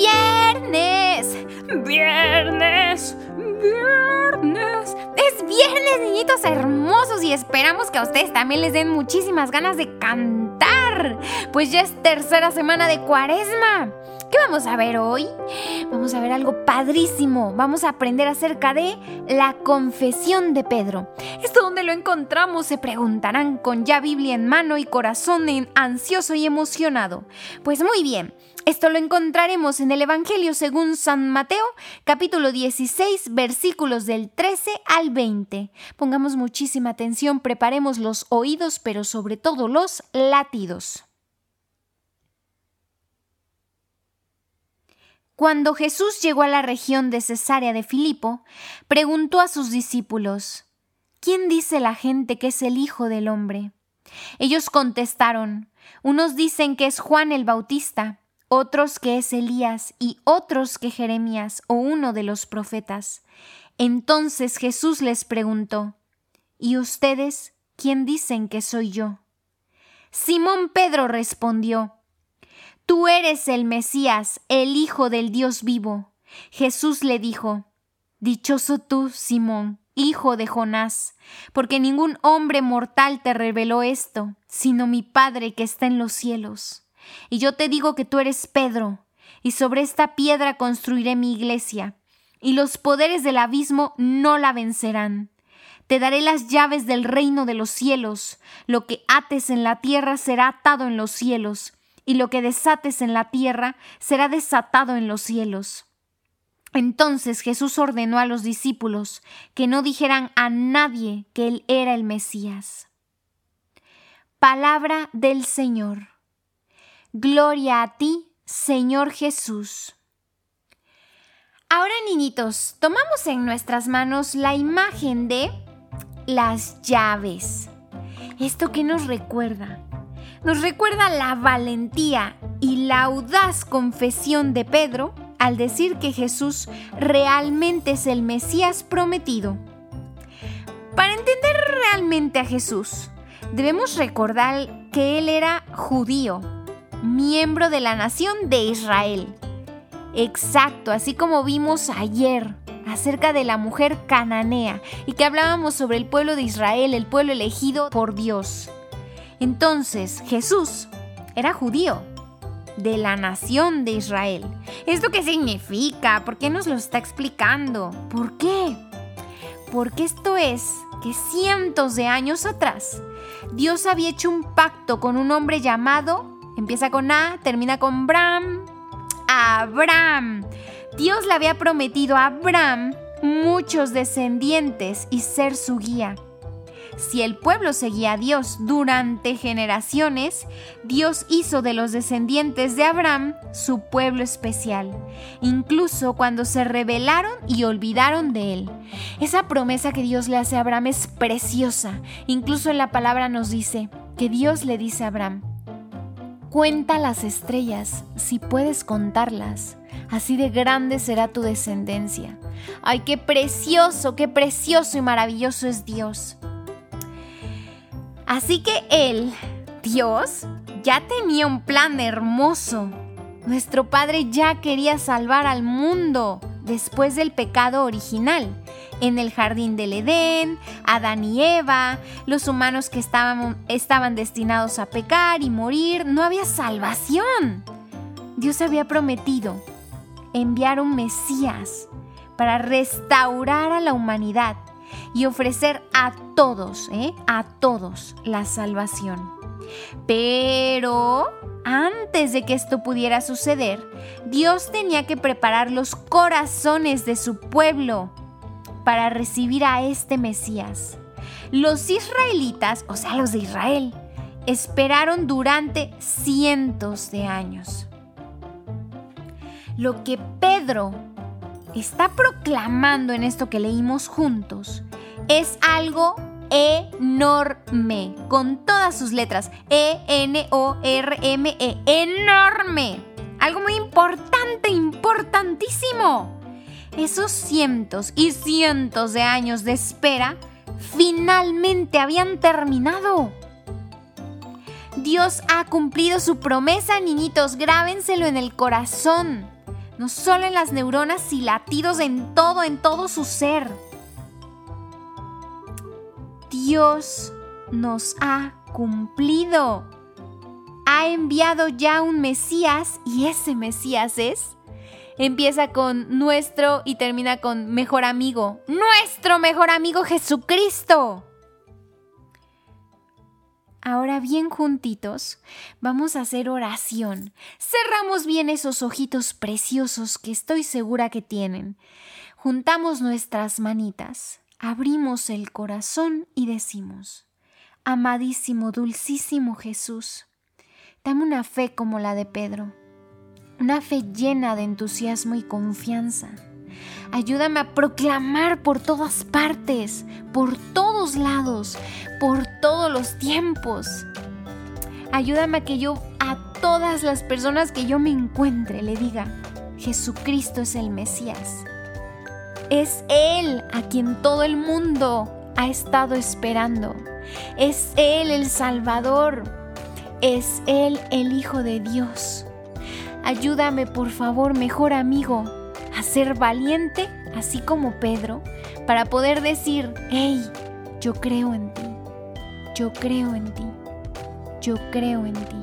viernes! ¡Viernes! ¡Viernes! ¡Es viernes, niñitos hermosos! Y esperamos que a ustedes también les den muchísimas ganas de cantar. Pues ya es tercera semana de cuaresma. ¿Qué vamos a ver hoy? Vamos a ver algo padrísimo. Vamos a aprender acerca de la confesión de Pedro. ¿Esto dónde lo encontramos? Se preguntarán con ya Biblia en mano y corazón ansioso y emocionado. Pues muy bien. Esto lo encontraremos en el Evangelio según San Mateo, capítulo 16, versículos del 13 al 20. Pongamos muchísima atención, preparemos los oídos, pero sobre todo los latidos. Cuando Jesús llegó a la región de Cesarea de Filipo, preguntó a sus discípulos, ¿Quién dice la gente que es el Hijo del Hombre? Ellos contestaron, unos dicen que es Juan el Bautista, otros que es Elías y otros que Jeremías o uno de los profetas. Entonces Jesús les preguntó, ¿Y ustedes quién dicen que soy yo? Simón Pedro respondió, Tú eres el Mesías, el Hijo del Dios vivo. Jesús le dijo, Dichoso tú, Simón, hijo de Jonás, porque ningún hombre mortal te reveló esto, sino mi Padre que está en los cielos. Y yo te digo que tú eres Pedro, y sobre esta piedra construiré mi iglesia, y los poderes del abismo no la vencerán. Te daré las llaves del reino de los cielos, lo que ates en la tierra será atado en los cielos, y lo que desates en la tierra será desatado en los cielos. Entonces Jesús ordenó a los discípulos que no dijeran a nadie que Él era el Mesías. Palabra del Señor. Gloria a ti, Señor Jesús. Ahora, niñitos, tomamos en nuestras manos la imagen de las llaves. ¿Esto qué nos recuerda? nos recuerda la valentía y la audaz confesión de Pedro al decir que Jesús realmente es el Mesías prometido. Para entender realmente a Jesús, debemos recordar que él era judío, miembro de la nación de Israel. Exacto, así como vimos ayer acerca de la mujer cananea y que hablábamos sobre el pueblo de Israel, el pueblo elegido por Dios. Entonces Jesús era judío, de la nación de Israel. ¿Esto qué significa? ¿Por qué nos lo está explicando? ¿Por qué? Porque esto es que cientos de años atrás Dios había hecho un pacto con un hombre llamado, empieza con A, termina con Bram, Abraham. Dios le había prometido a Abraham muchos descendientes y ser su guía. Si el pueblo seguía a Dios durante generaciones, Dios hizo de los descendientes de Abraham su pueblo especial, incluso cuando se rebelaron y olvidaron de él. Esa promesa que Dios le hace a Abraham es preciosa. Incluso en la palabra nos dice que Dios le dice a Abraham, Cuenta las estrellas, si puedes contarlas, así de grande será tu descendencia. ¡Ay, qué precioso, qué precioso y maravilloso es Dios! Así que Él, Dios, ya tenía un plan hermoso. Nuestro Padre ya quería salvar al mundo después del pecado original. En el jardín del Edén, Adán y Eva, los humanos que estaban, destinados a pecar y morir, no había salvación. Dios había prometido enviar un Mesías para restaurar a la humanidad y ofrecer a todos, ¿eh? a todos la salvación. Pero antes de que esto pudiera suceder, Dios tenía que preparar los corazones de su pueblo para recibir a este Mesías. Los israelitas, o sea, los de Israel, esperaron durante cientos de años. Lo que Pedro está proclamando en esto que leímos juntos es algo enorme, con todas sus letras, E-N-O-R-M-E, -E, enorme, algo muy importante, importantísimo. Esos cientos y cientos de años de espera finalmente habían terminado. Dios ha cumplido su promesa, niñitos, grábenselo en el corazón. No solo en las neuronas y latidos en todo, en todo su ser. Dios nos ha cumplido. Ha enviado ya un Mesías y ese Mesías es empieza con nuestro y termina con mejor amigo. Nuestro mejor amigo Jesucristo. Ahora bien juntitos, vamos a hacer oración. Cerramos bien esos ojitos preciosos que estoy segura que tienen. Juntamos nuestras manitas, abrimos el corazón y decimos, Amadísimo, dulcísimo Jesús, dame una fe como la de Pedro una fe llena de entusiasmo y confianza. Ayúdame a proclamar por todas partes, por todos lados, por todos los tiempos. Ayúdame a que yo a todas las personas que yo me encuentre le diga, Jesucristo es el Mesías. Es Él a quien todo el mundo ha estado esperando. Es Él el Salvador. Es Él el Hijo de Dios. Ayúdame, por favor, mejor amigo, a ser valiente, así como Pedro, para poder decir, hey, yo creo en ti, yo creo en ti, yo creo en ti.